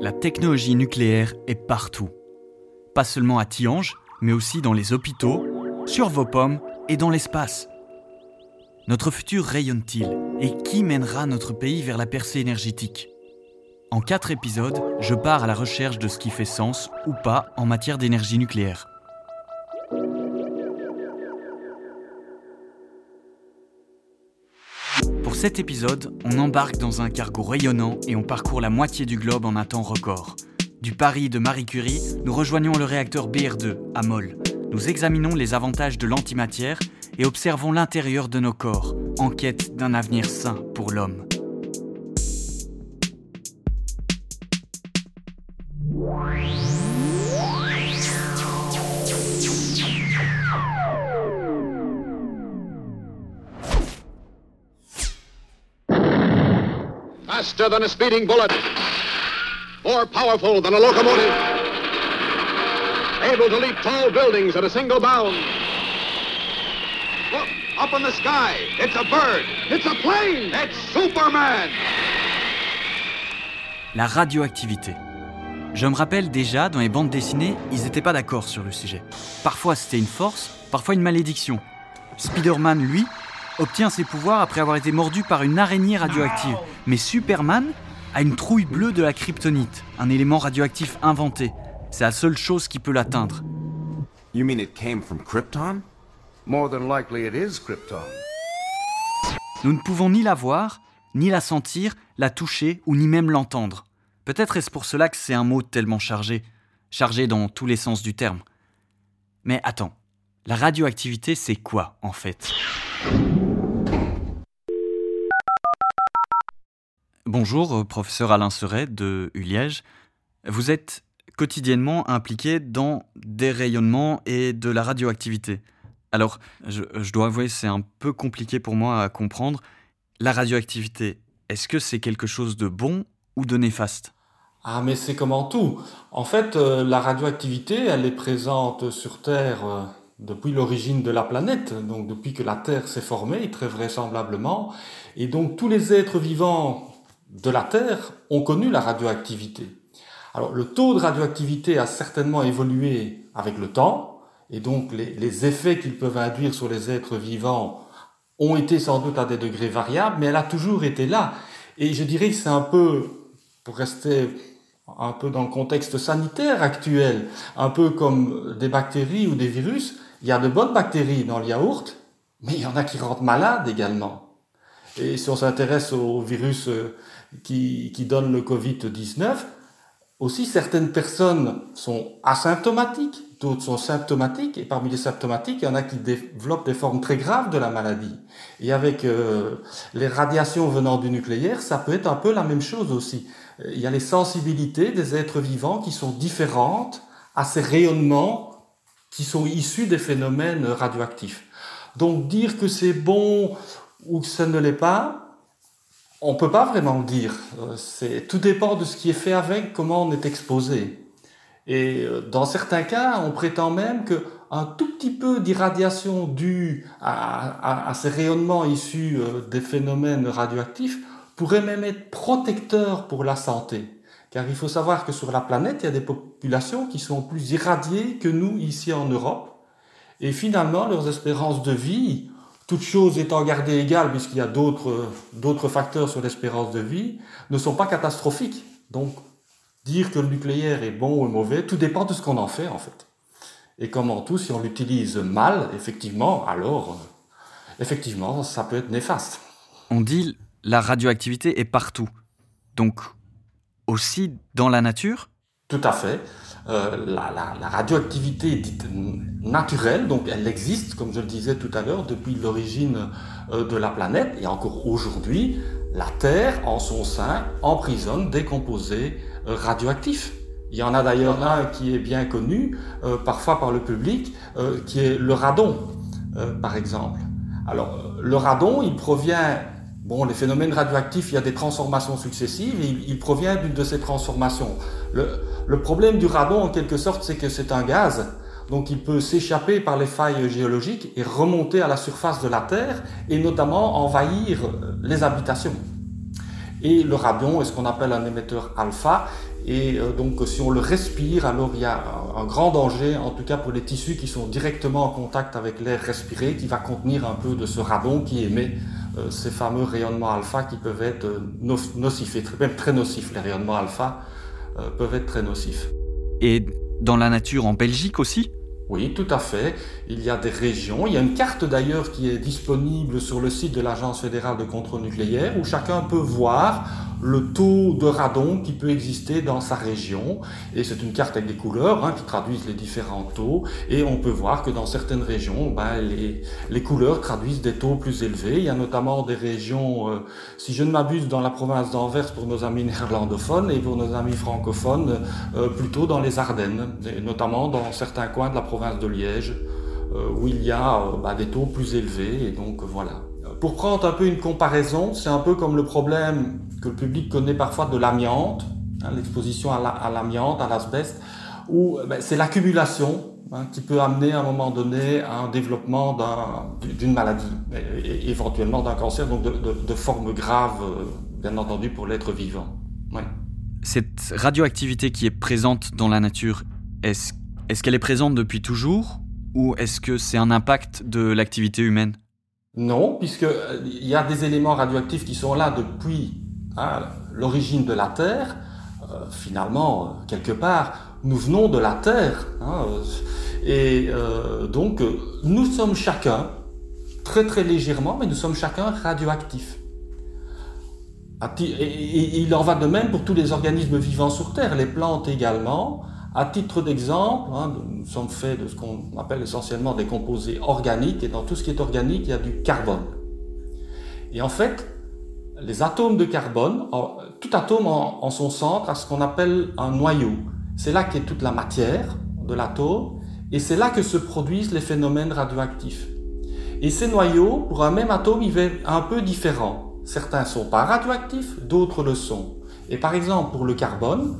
La technologie nucléaire est partout. Pas seulement à Tiange, mais aussi dans les hôpitaux, sur vos pommes et dans l'espace. Notre futur rayonne-t-il Et qui mènera notre pays vers la percée énergétique? En quatre épisodes, je pars à la recherche de ce qui fait sens ou pas en matière d'énergie nucléaire. Cet épisode, on embarque dans un cargo rayonnant et on parcourt la moitié du globe en un temps record. Du Paris de Marie Curie, nous rejoignons le réacteur BR2 à Moll. Nous examinons les avantages de l'antimatière et observons l'intérieur de nos corps, en quête d'un avenir sain pour l'homme. Than a speeding bullet. More powerful than a locomotive. Able to leap tall buildings at a single bound. Up in the sky. It's a bird. It's a plane. It's Superman. La radioactivité. Je me rappelle déjà, dans les bandes dessinées, ils n'étaient pas d'accord sur le sujet. Parfois c'était une force, parfois une malédiction. Spider-Man, lui, obtient ses pouvoirs après avoir été mordu par une araignée radioactive. Mais Superman a une trouille bleue de la kryptonite, un élément radioactif inventé. C'est la seule chose qui peut l'atteindre. You mean it came from Krypton? More than likely it is Krypton. Nous ne pouvons ni la voir, ni la sentir, la toucher ou ni même l'entendre. Peut-être est-ce pour cela que c'est un mot tellement chargé, chargé dans tous les sens du terme. Mais attends, la radioactivité c'est quoi en fait? Bonjour, euh, professeur Alain Seret de Uliège. Vous êtes quotidiennement impliqué dans des rayonnements et de la radioactivité. Alors, je, dois avouer, c'est un peu compliqué pour moi à comprendre. La radioactivité, est-ce que c'est quelque chose de bon ou de néfaste? Ah, mais c'est comme en tout. En fait, euh, la radioactivité, elle est présente sur Terre euh, depuis l'origine de la planète, donc depuis que la Terre s'est formée, très vraisemblablement. Et donc tous les êtres vivants de la Terre ont connu la radioactivité. Alors le taux de radioactivité a certainement évolué avec le temps, et donc les, effets qu'ils peuvent induire sur les êtres vivants ont été sans doute à des degrés variables, mais elle a toujours été là. Et je dirais que c'est un peu, pour rester un peu dans le contexte sanitaire actuel, un peu comme des bactéries ou des virus, il y a de bonnes bactéries dans le yaourt, mais il y en a qui rendent malades également. Et si on s'intéresse au virus euh, qui, donne le Covid-19, aussi certaines personnes sont asymptomatiques, d'autres sont symptomatiques, et parmi les symptomatiques, il y en a qui développent des formes très graves de la maladie. Et avec euh, les radiations venant du nucléaire, ça peut être un peu la même chose aussi. Il y a les sensibilités des êtres vivants qui sont différentes à ces rayonnements qui sont issus des phénomènes radioactifs. Donc dire que c'est bon ou que ça ne l'est pas, on peut pas vraiment le dire. Euh, c'est tout dépend de ce qui est fait avec, comment on est exposé. Et euh, dans certains cas, on prétend même que un tout petit peu d'irradiation due à, à, à, ces rayonnements issus euh, des phénomènes radioactifs pourrait même être protecteur pour la santé. Car il faut savoir que sur la planète, il y a des populations qui sont plus irradiées que nous ici en Europe. Et finalement, leurs espérances de vie, toutes choses étant gardées égales, puisqu'il y a d'autres, facteurs sur l'espérance de vie, ne sont pas catastrophiques. Donc, dire que le nucléaire est bon ou mauvais, tout dépend de ce qu'on en fait, en fait. Et comme en tout, si on l'utilise mal, effectivement, alors, effectivement, ça peut être néfaste. On dit la radioactivité est partout. Donc, aussi dans la nature? Tout à fait. Euh, la, la, la, radioactivité dite naturelle, donc elle existe, comme je le disais tout à l'heure, depuis l'origine euh, de la planète, et encore aujourd'hui, la Terre, en son sein, emprisonne des composés euh, radioactifs. Il y en a d'ailleurs un qui est bien connu, parfois par le public, qui est le radon, par exemple. Alors, le radon, il provient Bon, les phénomènes radioactifs, il y a des transformations successives il, provient d'une de ces transformations. Le, le, problème du radon, en quelque sorte, c'est que c'est un gaz, donc il peut s'échapper par les failles géologiques et remonter à la surface de la Terre et notamment envahir les habitations. Et le radion est ce qu'on appelle un émetteur alpha. Et euh, donc si on le respire, alors il y a un grand danger, en tout cas pour les tissus qui sont directement en contact avec l'air respiré, qui va contenir un peu de ce radon qui émet euh, ces fameux rayonnements alpha qui peuvent être nocifs, et même très nocifs. Les rayonnements alpha peuvent être très nocifs. Et dans la nature en Belgique aussi? Oui, tout à fait. Il y a des régions. Il y a une carte d'ailleurs qui est disponible sur le site de l'Agence fédérale de contrôle nucléaire où chacun peut voir le taux de radon qui peut exister dans sa région. Et c'est une carte avec des couleurs hein, qui traduisent les différents taux. Et on peut voir que dans certaines régions, ben, les, les, couleurs traduisent des taux plus élevés. Il y a notamment des régions, euh, si je ne m'abuse, dans la province d'Anvers pour nos amis néerlandophones et pour nos amis francophones, euh, plutôt dans les Ardennes, et notamment dans certains coins de la province de Liège, euh, où il y a ben, des taux plus élevés. Et donc voilà. Pour prendre un peu une comparaison, c'est un peu comme le problème que le public connaît parfois de l'amiante, hein, l'exposition à l'amiante, à l'asbeste, où ben, c'est l'accumulation hein, qui peut amener à un moment donné à un développement d'une maladie, et, éventuellement d'un cancer, donc de, de, formes graves, euh, bien entendu, pour l'être vivant. Cette radioactivité qui est présente dans la nature, est-ce est qu'elle est présente depuis toujours ou est-ce que c'est un impact de l'activité humaine? Non, puisqu'il euh, y a des éléments radioactifs qui sont là depuis Hein, l'origine de la Terre, euh, finalement, euh, quelque part, nous venons de la Terre. Hein, euh, et donc, nous sommes chacun, très très légèrement, mais nous sommes chacun radioactifs. Et il en va de même pour tous les organismes vivants sur Terre, les plantes également. À titre d'exemple, hein, nous sommes faits de ce qu'on appelle essentiellement des composés organiques, et dans tout ce qui est organique, il y a du carbone. Et en fait, les atomes de carbone, tout atome en, son centre a ce qu'on appelle un noyau. C'est là qu'est toute la matière de l'atome et c'est là que se produisent les phénomènes radioactifs. Et ces noyaux, pour un même atome, ils vont un peu différents. Certains sont pas radioactifs, d'autres le sont. Et par exemple, pour le carbone,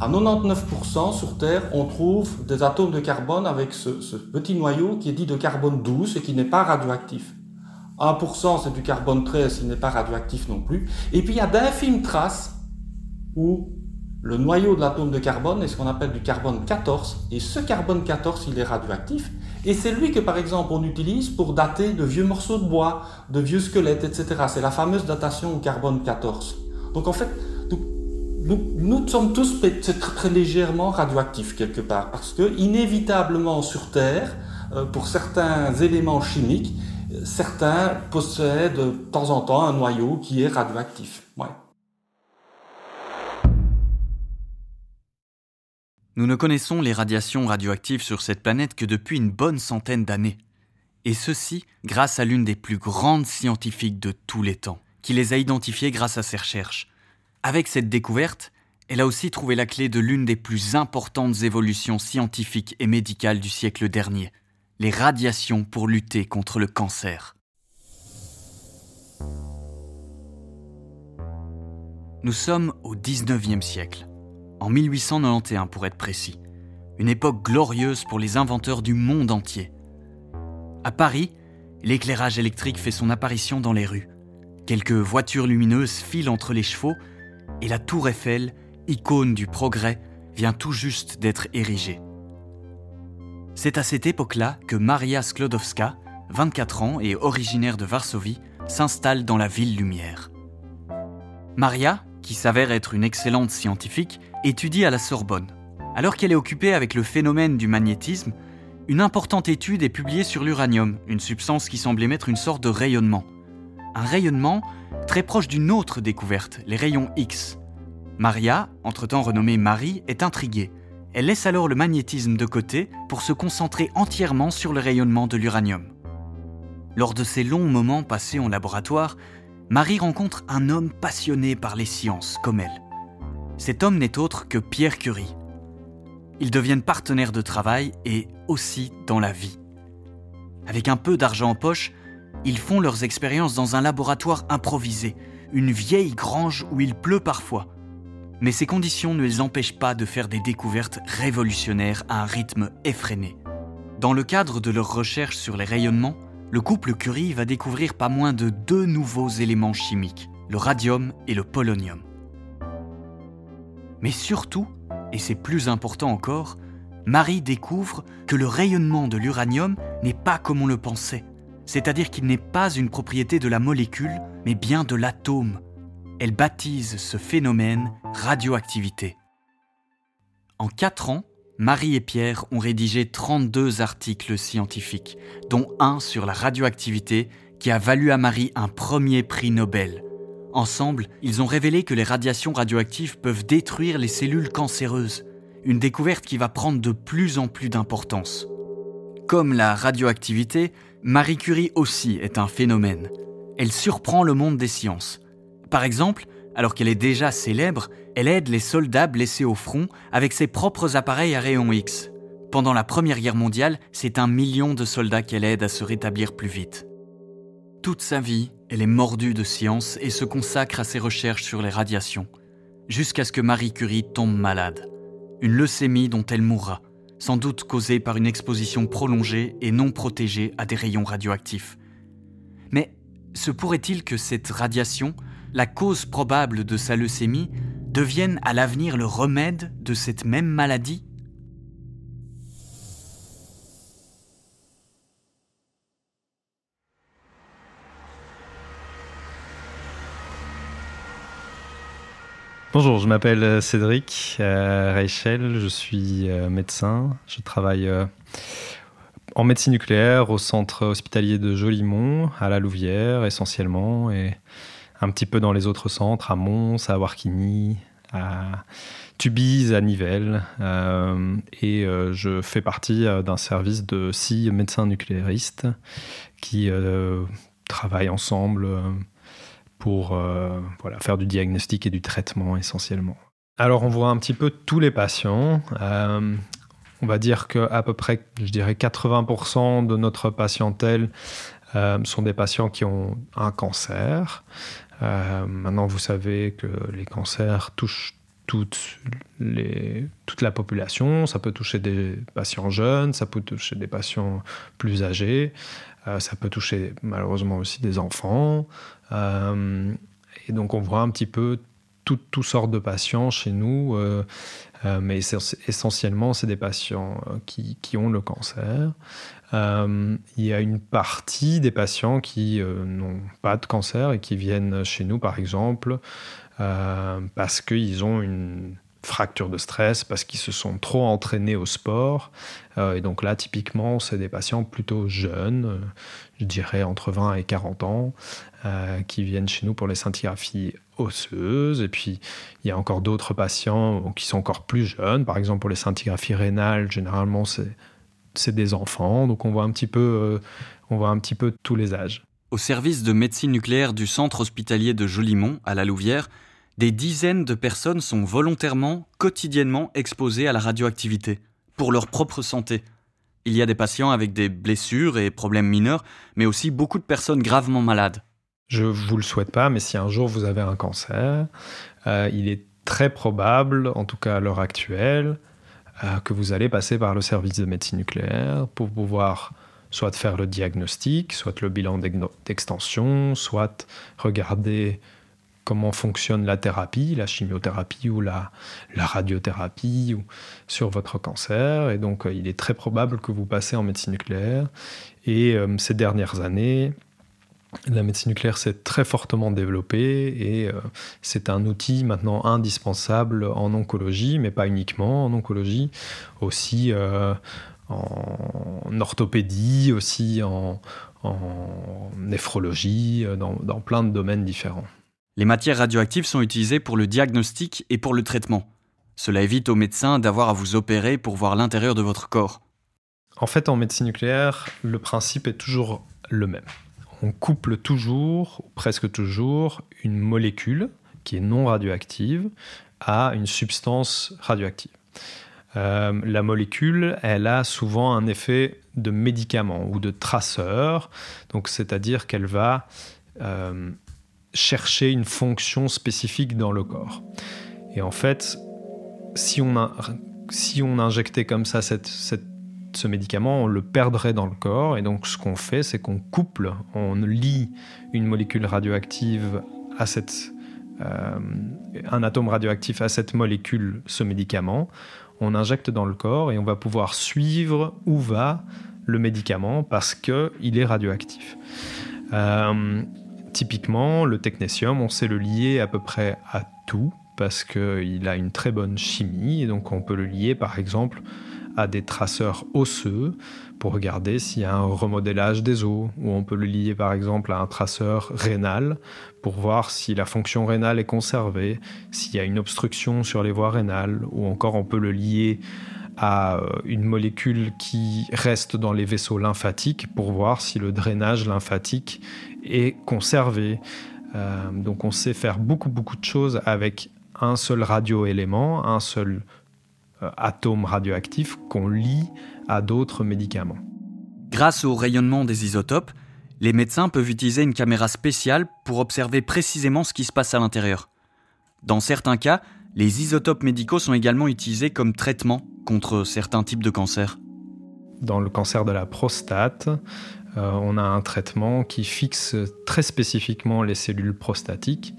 à 99% sur Terre, on trouve des atomes de carbone avec ce, ce petit noyau qui est dit de carbone douce et qui n'est pas radioactif. 1% c'est du carbone 13, il n'est pas radioactif non plus. Et puis il y a d'infimes traces où le noyau de l'atome de carbone est ce qu'on appelle du carbone 14, et ce carbone 14 il est radioactif, et c'est lui que par exemple on utilise pour dater de vieux morceaux de bois, de vieux squelettes, etc. C'est la fameuse datation au carbone 14. Donc en fait, nous, sommes tous très, très, légèrement radioactifs quelque part, parce que inévitablement sur Terre, euh, pour certains éléments chimiques, certains possèdent de temps en temps un noyau qui est radioactif. Nous ne connaissons les radiations radioactives sur cette planète que depuis une bonne centaine d'années. Et ceci grâce à l'une des plus grandes scientifiques de tous les temps, qui les a identifiées grâce à ses recherches. Avec cette découverte, elle a aussi trouvé la clé de l'une des plus importantes évolutions scientifiques et médicales du siècle dernier, les radiations pour lutter contre le cancer. Nous sommes au 19e siècle, en 1891 pour être précis, une époque glorieuse pour les inventeurs du monde entier. À Paris, l'éclairage électrique fait son apparition dans les rues. Quelques voitures lumineuses filent entre les chevaux et la tour Eiffel, icône du progrès, vient tout juste d'être érigée. C'est à cette époque-là que Maria Sklodowska, 24 ans et originaire de Varsovie, s'installe dans la ville lumière. Maria, qui s'avère être une excellente scientifique, étudie à la Sorbonne. Alors qu'elle est occupée avec le phénomène du magnétisme, une importante étude est publiée sur l'uranium, une substance qui semble émettre une sorte de rayonnement. Un rayonnement très proche d'une autre découverte, les rayons X. Maria, entre-temps renommée Marie, est intriguée. Elle laisse alors le magnétisme de côté pour se concentrer entièrement sur le rayonnement de l'uranium. Lors de ces longs moments passés en laboratoire, Marie rencontre un homme passionné par les sciences comme elle. Cet homme n'est autre que Pierre Curie. Ils deviennent partenaires de travail et aussi dans la vie. Avec un peu d'argent en poche, ils font leurs expériences dans un laboratoire improvisé, une vieille grange où il pleut parfois, mais ces conditions ne les empêchent pas de faire des découvertes révolutionnaires à un rythme effréné. Dans le cadre de leurs recherches sur les rayonnements, le couple Curie va découvrir pas moins de deux nouveaux éléments chimiques, le radium et le polonium. Mais surtout, et c'est plus important encore, Marie découvre que le rayonnement de l'uranium n'est pas comme on le pensait, c'est-à-dire qu'il n'est pas une propriété de la molécule, mais bien de l'atome. Elle baptise ce phénomène radioactivité. En quatre ans, Marie et Pierre ont rédigé 32 articles scientifiques, dont un sur la radioactivité qui a valu à Marie un premier prix Nobel. Ensemble, ils ont révélé que les radiations radioactives peuvent détruire les cellules cancéreuses, une découverte qui va prendre de plus en plus d'importance. Comme la radioactivité, Marie Curie aussi est un phénomène. Elle surprend le monde des sciences. Par exemple, alors qu'elle est déjà célèbre, elle aide les soldats blessés au front avec ses propres appareils à rayons X. Pendant la Première Guerre mondiale, c'est un million de soldats qu'elle aide à se rétablir plus vite. Toute sa vie, elle est mordue de science et se consacre à ses recherches sur les radiations, jusqu'à ce que Marie Curie tombe malade. Une leucémie dont elle mourra, sans doute causée par une exposition prolongée et non protégée à des rayons radioactifs. Mais se pourrait-il que cette radiation, la cause probable de sa leucémie, deviennent à l'avenir le remède de cette même maladie? Bonjour, je m'appelle euh, Cédric euh, Reichel, je suis euh, médecin, je travaille en médecine nucléaire au centre hospitalier de Jolimont, à la Louvière essentiellement, et un petit peu dans les autres centres, à Mons, à Warquigny, à Tubize, à Nivelles. Euh, et euh, je fais partie euh, d'un service de six médecins nucléaristes qui travaillent ensemble pour voilà, faire du diagnostic et du traitement essentiellement. Alors on voit un petit peu tous les patients. on va dire qu'à peu près, je dirais 80% de notre patientèle sont des patients qui ont un cancer. Euh, maintenant, vous savez que les cancers touchent toute, la population. Ça peut toucher des patients jeunes, ça peut toucher des patients plus âgés, euh, ça peut toucher malheureusement aussi des enfants. Euh, et donc on voit un petit peu toutes sortes de patients chez nous, mais essentiellement c'est des patients qui, qui, ont le cancer. Euh, il y a une partie des patients qui euh, n'ont pas de cancer et qui viennent chez nous, par exemple, euh, parce qu'ils ont une fracture de stress, parce qu'ils se sont trop entraînés au sport. et donc là, typiquement, c'est des patients plutôt jeunes, je dirais entre 20 et 40 ans, qui viennent chez nous pour les scintigraphies osseuses. Et puis, il y a encore d'autres patients qui sont encore plus jeunes. Par exemple, pour les scintigraphies rénales, généralement, c'est des enfants, donc on voit un petit peu, euh, on voit un petit peu tous les âges. Au service de médecine nucléaire du centre hospitalier de Jolimont, à la Louvière, des dizaines de personnes sont volontairement, quotidiennement exposées à la radioactivité, pour leur propre santé. Il y a des patients avec des blessures et problèmes mineurs, mais aussi beaucoup de personnes gravement malades. Je ne vous le souhaite pas, mais si un jour vous avez un cancer, euh, il est très probable, en tout cas à l'heure actuelle, euh, que vous allez passer par le service de médecine nucléaire pour pouvoir soit faire le diagnostic, soit le bilan d'extension, soit regarder comment fonctionne la thérapie, la chimiothérapie ou la, radiothérapie sur votre cancer. Et donc, euh, il est très probable que vous passez en médecine nucléaire. Et euh, ces dernières années, la médecine nucléaire s'est très fortement développée et euh, c'est un outil maintenant indispensable en oncologie, mais pas uniquement en oncologie, aussi en orthopédie, aussi en, néphrologie, dans plein de domaines différents. Les matières radioactives sont utilisées pour le diagnostic et pour le traitement. Cela évite aux médecins d'avoir à vous opérer pour voir l'intérieur de votre corps. En fait, en médecine nucléaire, le principe est toujours le même on couple toujours, ou presque toujours, une molécule qui est non radioactive à une substance radioactive. Euh, la molécule, elle a souvent un effet de médicament ou de traceur, c'est-à-dire qu'elle va euh, chercher une fonction spécifique dans le corps. Et en fait, si on, si on injectait comme ça ce médicament, on le perdrait dans le corps. Et donc, ce qu'on fait, c'est qu'on couple, on lie une molécule radioactive à cette, un atome radioactif à cette molécule ce médicament, on injecte dans le corps et on va pouvoir suivre où va le médicament parce qu'il est radioactif. Euh, typiquement, le technétium, on sait le lier à peu près à tout parce qu'il a une très bonne chimie et donc on peut le lier par exemple à des traceurs osseux pour regarder s'il y a un remodélage des os, ou on peut le lier par exemple à un traceur rénal pour voir si la fonction rénale est conservée, s'il y a une obstruction sur les voies rénales, ou encore on peut le lier à euh, une molécule qui reste dans les vaisseaux lymphatiques pour voir si le drainage lymphatique est conservé. Euh, donc on sait faire beaucoup beaucoup de choses avec un seul radioélément, un seul euh, atome radioactif qu'on lie à d'autres médicaments. Grâce au rayonnement des isotopes, les médecins peuvent utiliser une caméra spéciale pour observer précisément ce qui se passe à l'intérieur. Dans certains cas, les isotopes médicaux sont également utilisés comme traitement contre certains types de cancers. Dans le cancer de la prostate, euh, on a un traitement qui fixe très spécifiquement les cellules prostatiques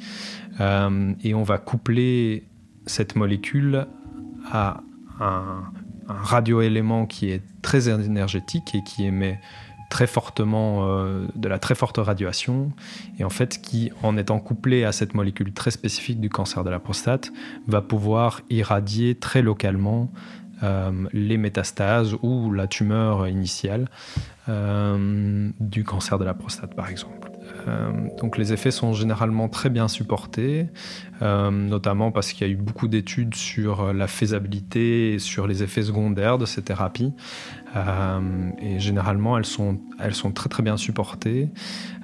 euh, et on va coupler cette molécule à un, radioélément qui est très énergétique et qui émet très fortement euh, de la très forte radiation et en fait qui en étant couplé à cette molécule très spécifique du cancer de la prostate va pouvoir irradier très localement les métastases ou la tumeur initiale euh, du cancer de la prostate par exemple. Euh, donc les effets sont généralement très bien supportés, euh, notamment parce qu'il y a eu beaucoup d'études sur la faisabilité et sur les effets secondaires de ces thérapies. Euh, et généralement, elles sont, elles sont très très bien supportées.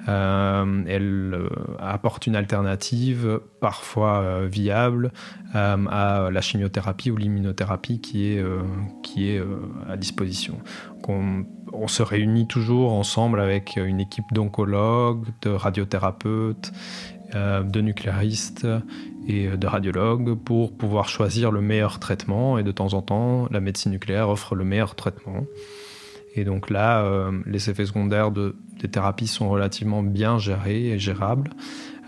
Elles apportent une alternative parfois viable à la chimiothérapie ou l'immunothérapie qui est, qui est à disposition. On, se réunit toujours ensemble avec une équipe d'oncologues, de radiothérapeutes, euh, de nucléaristes et de radiologues pour pouvoir choisir le meilleur traitement. Et de temps en temps, la médecine nucléaire offre le meilleur traitement. Et donc là, euh, les effets secondaires de, des thérapies sont relativement bien gérés et gérables.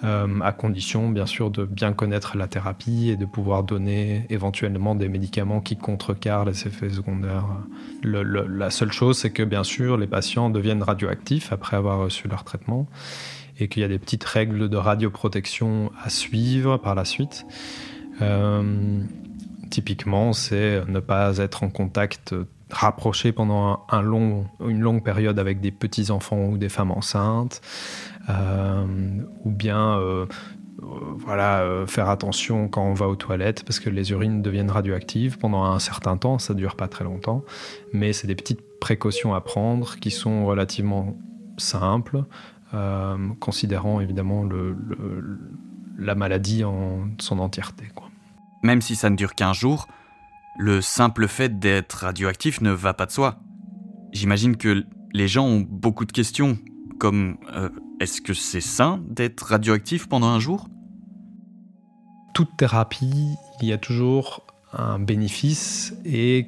Euh, à condition bien sûr de bien connaître la thérapie et de pouvoir donner éventuellement des médicaments qui contrecarrent les effets secondaires. la seule chose, c'est que bien sûr, les patients deviennent radioactifs après avoir reçu leur traitement et qu'il y a des petites règles de radioprotection à suivre par la suite. Euh, typiquement, c'est ne pas être en contact rapproché pendant un long, une longue période avec des petits enfants ou des femmes enceintes, euh, ou bien euh, voilà, euh, faire attention quand on va aux toilettes parce que les urines deviennent radioactives pendant un certain temps, ça dure pas très longtemps, mais c'est des petites précautions à prendre qui sont relativement simples, considérant évidemment la maladie en son entièreté. Même si ça ne dure qu'un jour, le simple fait d'être radioactif ne va pas de soi. J'imagine que les gens ont beaucoup de questions, comme est-ce que c'est sain d'être radioactif pendant un jour? Toute thérapie, il y a toujours un bénéfice et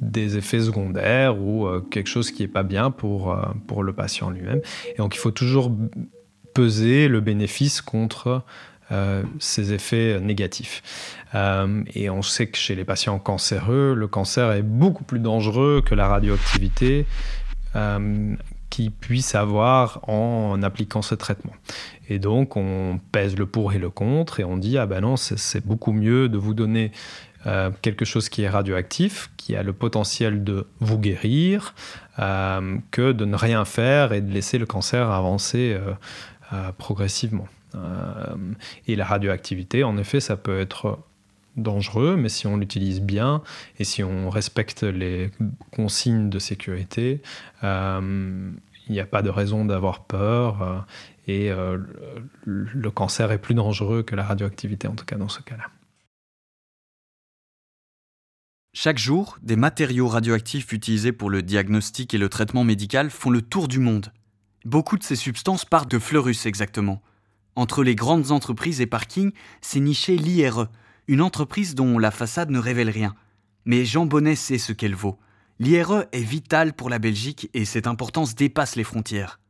des effets secondaires ou euh, quelque chose qui n'est pas bien pour, euh, pour le patient lui-même. Et donc il faut toujours peser le bénéfice contre euh, ces effets négatifs. et on sait que chez les patients cancéreux, le cancer est beaucoup plus dangereux que la radioactivité qui puisse avoir en appliquant ce traitement. Et donc on pèse le pour et le contre et on dit ah ben non c'est beaucoup mieux de vous donner euh, quelque chose qui est radioactif, qui a le potentiel de vous guérir, euh, que de ne rien faire et de laisser le cancer avancer euh, progressivement. Et la radioactivité, en effet, ça peut être dangereux, mais si on l'utilise bien et si on respecte les consignes de sécurité, euh, il n'y a pas de raison d'avoir peur euh, et euh, le cancer est plus dangereux que la radioactivité, en tout cas dans ce cas-là. Chaque jour, des matériaux radioactifs utilisés pour le diagnostic et le traitement médical font le tour du monde. Beaucoup de ces substances partent de Fleurus exactement. Entre les grandes entreprises et parkings, c'est niché l'IRE, une entreprise dont la façade ne révèle rien. Mais Jean Bonnet sait ce qu'elle vaut. L'IRE est vitale pour la Belgique et cette importance dépasse les frontières.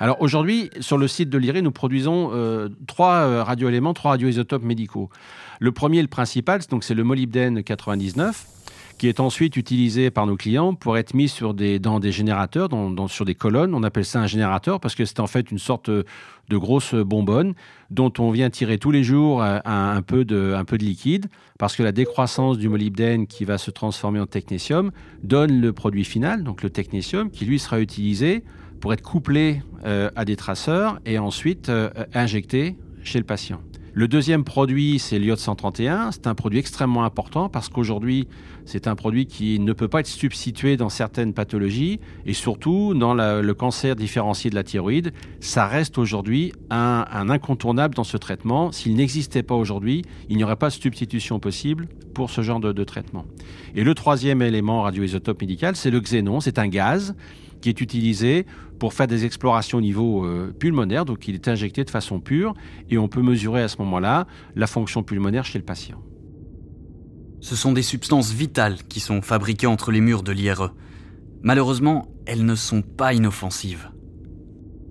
Alors aujourd'hui, sur le site de l'IRI, nous produisons euh, trois euh, radioéléments, trois radioisotopes médicaux. Le premier, le principal, c'est le molybdène 99 qui est ensuite utilisé par nos clients pour être mis sur des, dans des générateurs, dans, sur des colonnes. On appelle ça un générateur parce que c'est en fait une sorte de grosse bonbonne dont on vient tirer tous les jours un, peu, de, un peu de liquide parce que la décroissance du molybdène qui va se transformer en technétium donne le produit final, donc le technétium, qui lui sera utilisé pour être couplé euh, à des traceurs et ensuite euh, injecté chez le patient. Le deuxième produit, c'est l'iode 131. C'est un produit extrêmement important parce qu'aujourd'hui, c'est un produit qui ne peut pas être substitué dans certaines pathologies et surtout dans le cancer différencié de la thyroïde. Ça reste aujourd'hui un, incontournable dans ce traitement. S'il n'existait pas aujourd'hui, il n'y aurait pas de substitution possible pour ce genre de, traitement. Et le troisième élément radioisotope médical, c'est le xénon. C'est un gaz qui est utilisé pour faire des explorations au niveau euh, pulmonaire, donc il est injecté de façon pure, et on peut mesurer à ce moment-là la fonction pulmonaire chez le patient. Ce sont des substances vitales qui sont fabriquées entre les murs de l'IRE. Malheureusement, elles ne sont pas inoffensives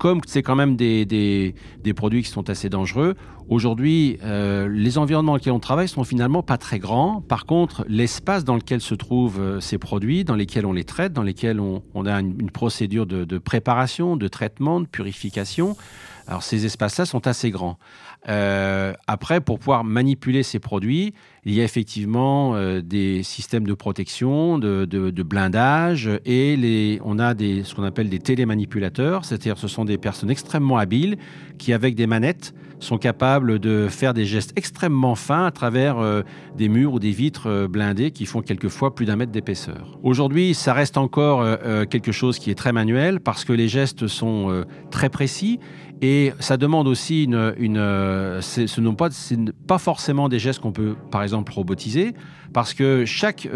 comme c'est quand même des, des, produits qui sont assez dangereux, aujourd'hui, euh, les environnements dans lesquels on travaille sont finalement pas très grands. Par contre, l'espace dans lequel se trouvent euh, ces produits, dans lesquels on les traite, dans lesquels on, a une, procédure de, de, préparation, de traitement, de purification, alors ces espaces-là sont assez grands. Euh, après, pour pouvoir manipuler ces produits, il y a effectivement euh, des systèmes de protection, de, blindage, et on a ce qu'on appelle des télémanipulateurs, c'est-à-dire ce sont des personnes extrêmement habiles qui, avec des manettes, sont capables de faire des gestes extrêmement fins à travers euh, des murs ou des vitres euh, blindées qui font quelquefois plus d'un mètre d'épaisseur. Aujourd'hui, ça reste encore quelque chose qui est très manuel parce que les gestes sont très précis et ça demande aussi une, une ce n'est pas, pas forcément des gestes qu'on peut, par exemple, robotiser, parce que chaque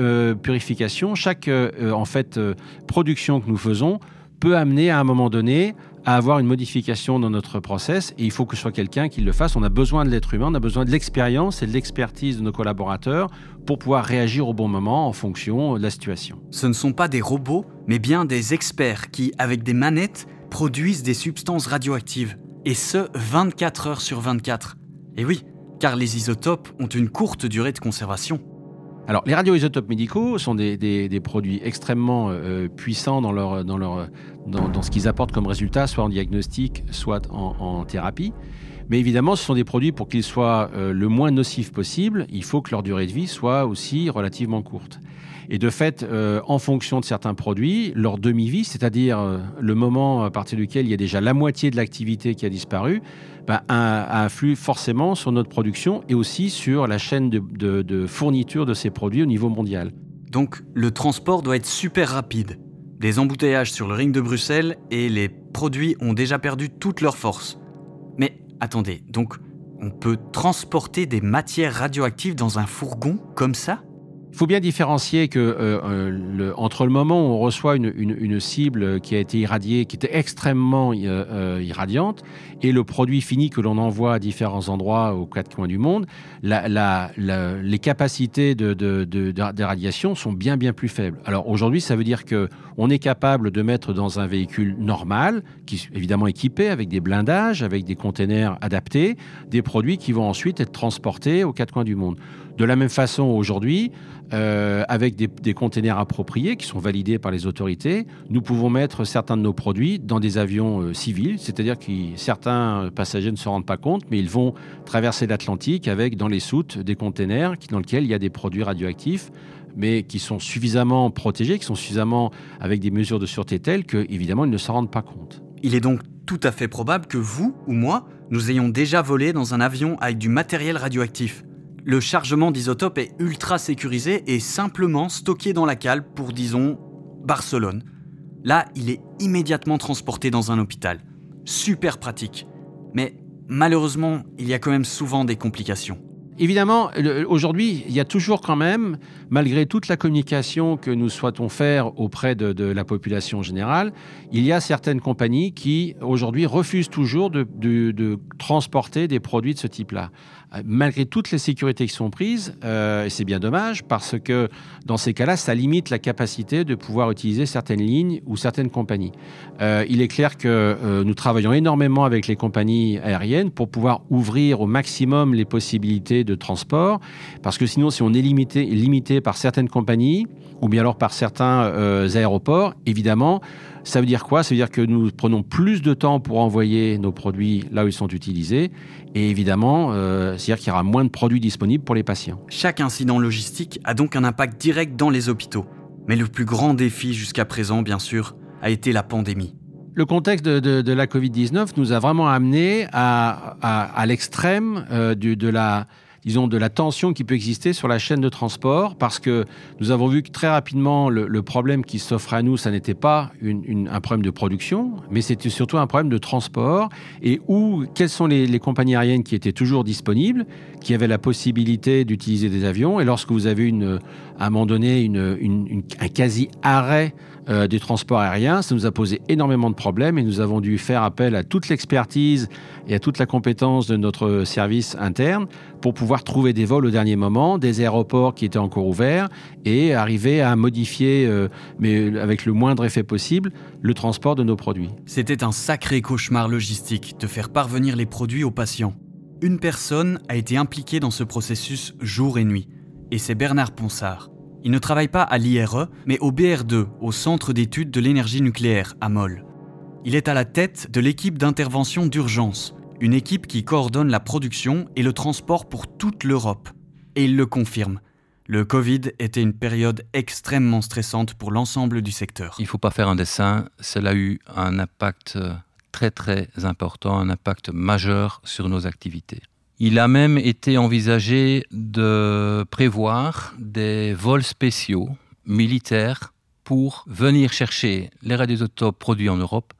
purification, chaque en fait production que nous faisons peut amener à un moment donné à avoir une modification dans notre process et il faut que ce soit quelqu'un qui le fasse. On a besoin de l'être humain, on a besoin de l'expérience et de l'expertise de nos collaborateurs pour pouvoir réagir au bon moment en fonction de la situation. Ce ne sont pas des robots, mais bien des experts qui, avec des manettes, produisent des substances radioactives. Et ce, 24 heures sur 24. Et oui, car les isotopes ont une courte durée de conservation. Alors, les radioisotopes médicaux sont des, produits extrêmement euh, puissants dans, leur, dans, leur, dans, ce qu'ils apportent comme résultat, soit en diagnostic, soit en, thérapie. Mais évidemment, ce sont des produits pour qu'ils soient euh, le moins nocifs possible. Il faut que leur durée de vie soit aussi relativement courte. Et de fait, euh, en fonction de certains produits, leur demi-vie, c'est-à-dire le moment à partir duquel il y a déjà la moitié de l'activité qui a disparu, ben, influe forcément sur notre production et aussi sur la chaîne de, fourniture de ces produits au niveau mondial. Donc le transport doit être super rapide. Des embouteillages sur le ring de Bruxelles et les produits ont déjà perdu toute leur force. Mais attendez, donc on peut transporter des matières radioactives dans un fourgon comme ça? Il faut bien différencier que euh, euh, le, entre le moment où on reçoit une, cible qui a été irradiée, qui était extrêmement euh, irradiante, et le produit fini que l'on envoie à différents endroits aux quatre coins du monde, les capacités de, radiation sont bien bien plus faibles. Alors aujourd'hui, ça veut dire que on est capable de mettre dans un véhicule normal, qui est évidemment équipé avec des blindages, avec des containers adaptés, des produits qui vont ensuite être transportés aux quatre coins du monde. De la même façon, aujourd'hui, euh, avec des, des, containers appropriés qui sont validés par les autorités, nous pouvons mettre certains de nos produits dans des avions euh, civils, c'est-à-dire que certains passagers ne se rendent pas compte, mais ils vont traverser l'Atlantique avec dans les soutes des containers dans lesquels il y a des produits radioactifs mais qui sont suffisamment protégés, qui sont suffisamment avec des mesures de sûreté telles que, évidemment, ils ne s'en rendent pas compte. Il est donc tout à fait probable que vous ou moi, nous ayons déjà volé dans un avion avec du matériel radioactif le chargement d'isotopes est ultra sécurisé et simplement stocké dans la cale pour, disons, Barcelone. Là, il est immédiatement transporté dans un hôpital. Super pratique. Mais malheureusement, il y a quand même souvent des complications. Évidemment, aujourd'hui, il y a toujours quand même, malgré toute la communication que nous souhaitons faire auprès de, la population générale, il y a certaines compagnies qui, aujourd'hui, refusent toujours de, de transporter des produits de ce type-là. Malgré toutes les sécurités qui sont prises, euh, et c'est bien dommage, parce que dans ces cas-là, ça limite la capacité de pouvoir utiliser certaines lignes ou certaines compagnies. Euh, il est clair que euh, nous travaillons énormément avec les compagnies aériennes pour pouvoir ouvrir au maximum les possibilités de transport, parce que sinon, si on est limité, limité par certaines compagnies, ou bien alors par certains aéroports, évidemment, ça veut dire quoi? Ça veut dire que nous prenons plus de temps pour envoyer nos produits là où ils sont utilisés. Et évidemment, euh, c'est-à-dire qu'il y aura moins de produits disponibles pour les patients. Chaque incident logistique a donc un impact direct dans les hôpitaux. Mais le plus grand défi jusqu'à présent, bien sûr, a été la pandémie. Le contexte de, la Covid-19 nous a vraiment amené à, l'extrême euh, de la disons, de la tension qui peut exister sur la chaîne de transport, parce que nous avons vu que très rapidement, le, problème qui s'offrait à nous, ça n'était pas un problème de production, mais c'était surtout un problème de transport, et où, quelles sont les, compagnies aériennes qui étaient toujours disponibles, qui avaient la possibilité d'utiliser des avions, et lorsque vous avez une, à un moment donné un quasi-arrêt euh, des transports aériens. Ça nous a posé énormément de problèmes et nous avons dû faire appel à toute l'expertise et à toute la compétence de notre service interne pour pouvoir trouver des vols au dernier moment, des aéroports qui étaient encore ouverts et arriver à modifier, euh, mais avec le moindre effet possible, le transport de nos produits. C'était un sacré cauchemar logistique de faire parvenir les produits aux patients. Une personne a été impliquée dans ce processus jour et nuit, et c'est Bernard Ponsard. Il ne travaille pas à l'IRE, mais au BR2, au Centre d'études de l'énergie nucléaire, à Moll. Il est à la tête de l'équipe d'intervention d'urgence, une équipe qui coordonne la production et le transport pour toute l'Europe. Et il le confirme. Le Covid était une période extrêmement stressante pour l'ensemble du secteur. Il ne faut pas faire un dessin, cela a eu un impact très très important, un impact majeur sur nos activités. Il a même été envisagé de prévoir des vols spéciaux militaires pour venir chercher les radioisotopes produits en Europe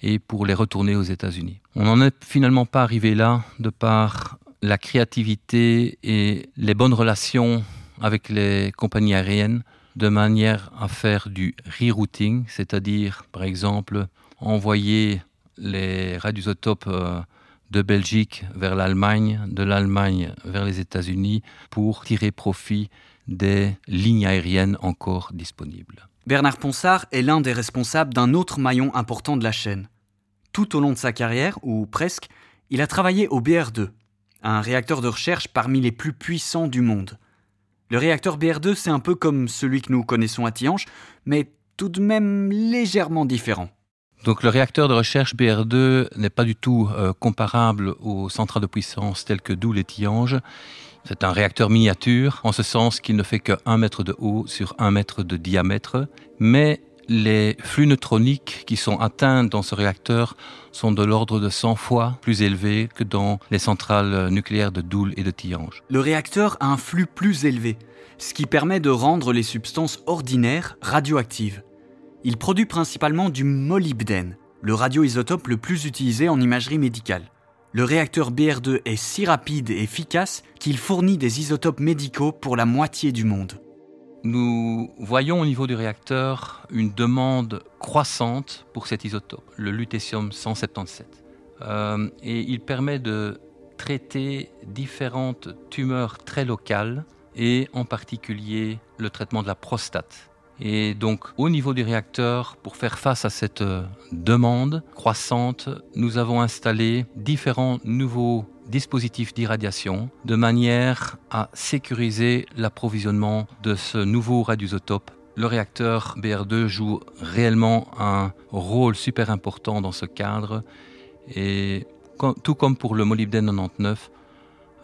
et pour les retourner aux États-Unis. On n'en est finalement pas arrivé là de par la créativité et les bonnes relations avec les compagnies aériennes de manière à faire du rerouting, c'est-à-dire par exemple envoyer les radioisotopes euh, de Belgique vers l'Allemagne, de l'Allemagne vers les États-Unis pour tirer profit des lignes aériennes encore disponibles. Bernard Ponsard est l'un des responsables d'un autre maillon important de la chaîne. Tout au long de sa carrière, ou presque, il a travaillé au BR2, un réacteur de recherche parmi les plus puissants du monde. Le réacteur BR2, c'est un peu comme celui que nous connaissons à Tihange, mais tout de même légèrement différent. Donc le réacteur de recherche BR2 n'est pas du tout euh, comparable aux centrales de puissance telles que Doule et Tihange. C'est un réacteur miniature, en ce sens qu'il ne fait que 1 mètre de haut sur 1 mètre de diamètre, mais les flux neutroniques qui sont atteints dans ce réacteur sont de l'ordre de 100 fois plus élevés que dans les centrales nucléaires de Doule et de Tihange. Le réacteur a un flux plus élevé, ce qui permet de rendre les substances ordinaires radioactives. Il produit principalement du molybdène, le radioisotope le plus utilisé en imagerie médicale. Le réacteur BR2 est si rapide et efficace qu'il fournit des isotopes médicaux pour la moitié du monde. Nous voyons au niveau du réacteur une demande croissante pour cet isotope, le lutécium 177. Euh, et il permet de traiter différentes tumeurs très locales et en particulier le traitement de la prostate. Et donc au niveau du réacteur, pour faire face à cette euh, demande croissante, nous avons installé différents nouveaux dispositifs d'irradiation de manière à sécuriser l'approvisionnement de ce nouveau radioisotope. Le réacteur BR2 joue réellement un rôle super important dans ce cadre et tout comme pour le molybdène 99,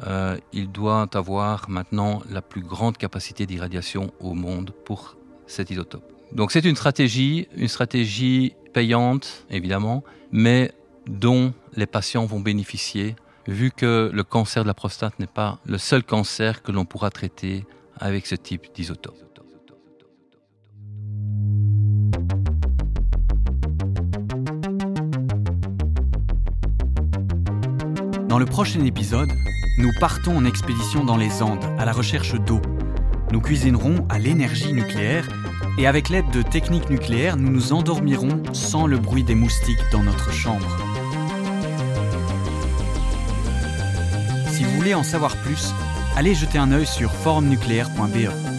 euh, il doit avoir maintenant la plus grande capacité d'irradiation au monde pour cet isotope. Donc c'est une stratégie, une stratégie payante évidemment, mais dont les patients vont bénéficier vu que le cancer de la prostate n'est pas le seul cancer que l'on pourra traiter avec ce type d'isotope. Dans le prochain épisode, nous partons en expédition dans les Andes à la recherche d'eau nous cuisinerons à l'énergie nucléaire et avec l'aide de techniques nucléaires, nous nous endormirons sans le bruit des moustiques dans notre chambre. Si vous voulez en savoir plus, allez jeter un œil sur forumnucléaire.be.